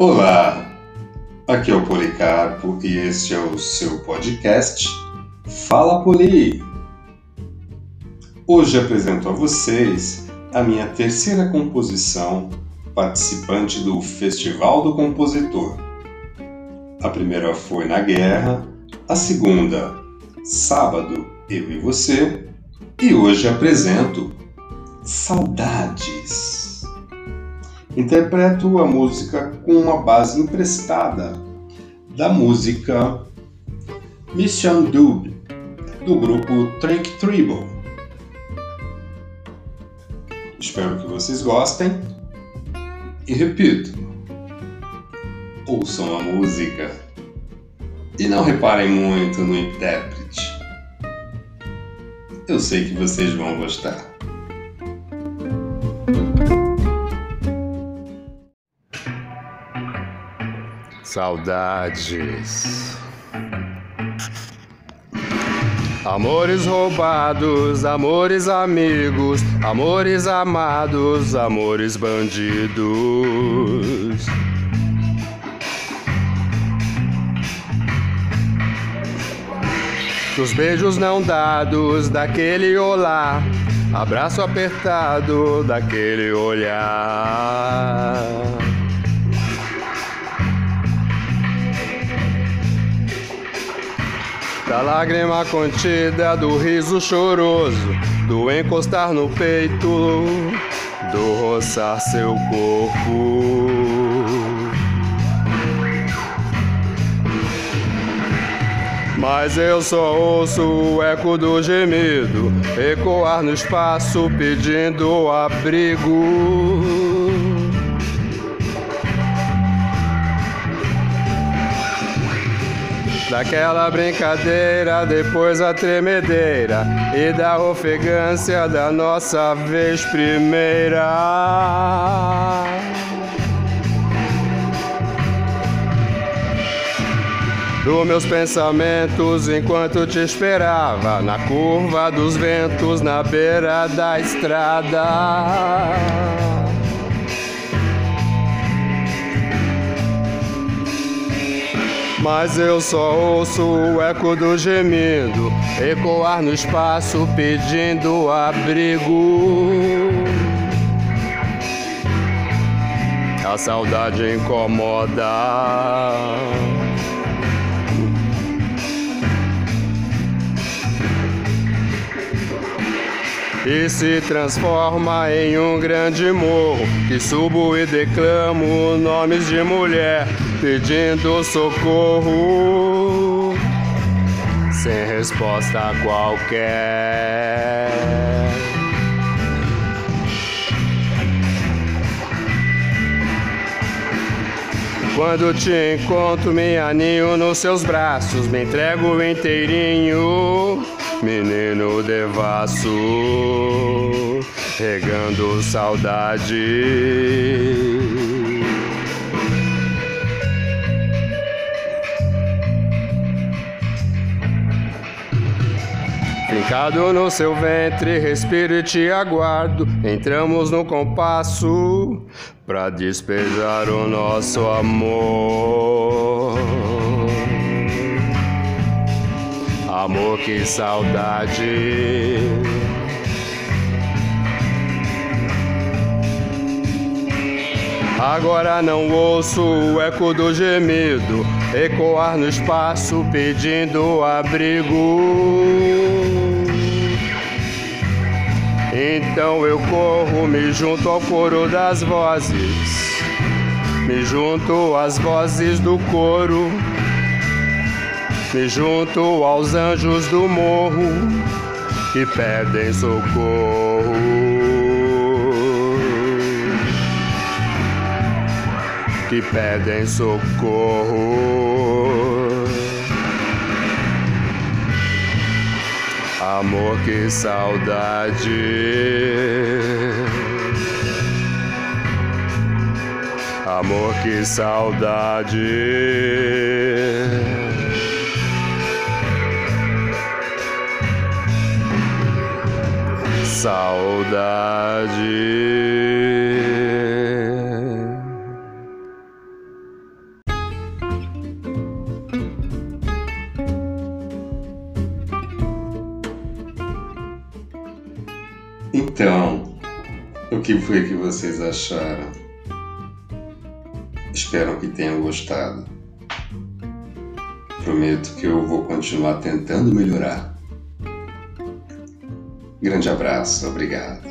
Olá, aqui é o Policarpo e este é o seu podcast Fala Poli. Hoje apresento a vocês a minha terceira composição participante do Festival do Compositor. A primeira foi Na Guerra, a segunda, Sábado, Eu e Você, e hoje apresento Saudades interpreto a música com uma base emprestada da música Mission Dub do grupo Trank Tribal. Espero que vocês gostem e repito, ouçam a música e não reparem muito no intérprete. Eu sei que vocês vão gostar. Saudades. Amores roubados, amores amigos, amores amados, amores bandidos. Dos beijos não dados, daquele olá, abraço apertado, daquele olhar. Lágrima contida, do riso choroso, do encostar no peito, do roçar seu corpo. Mas eu só ouço o eco do gemido ecoar no espaço pedindo abrigo. Daquela brincadeira, depois a tremedeira e da ofegância da nossa vez primeira. Dos meus pensamentos enquanto te esperava na curva dos ventos na beira da estrada. Mas eu só ouço o eco do gemido ecoar no espaço pedindo abrigo. A saudade incomoda. E se transforma em um grande morro que subo e declamo nomes de mulher pedindo socorro sem resposta qualquer. Quando te encontro, me aninho nos seus braços, me entrego inteirinho menino devasso, regando saudade. Fincado no seu ventre, respiro e te aguardo. Entramos no compasso pra despejar o nosso amor. Amor, que saudade. Agora não ouço o eco do gemido ecoar no espaço pedindo abrigo. Então eu corro, me junto ao coro das vozes, me junto às vozes do coro me junto aos anjos do morro que pedem socorro. Que pedem socorro. Amor, que saudade. Amor, que saudade. verdade. Então, o que foi que vocês acharam? Espero que tenham gostado. Prometo que eu vou continuar tentando melhorar Grande abraço, obrigado.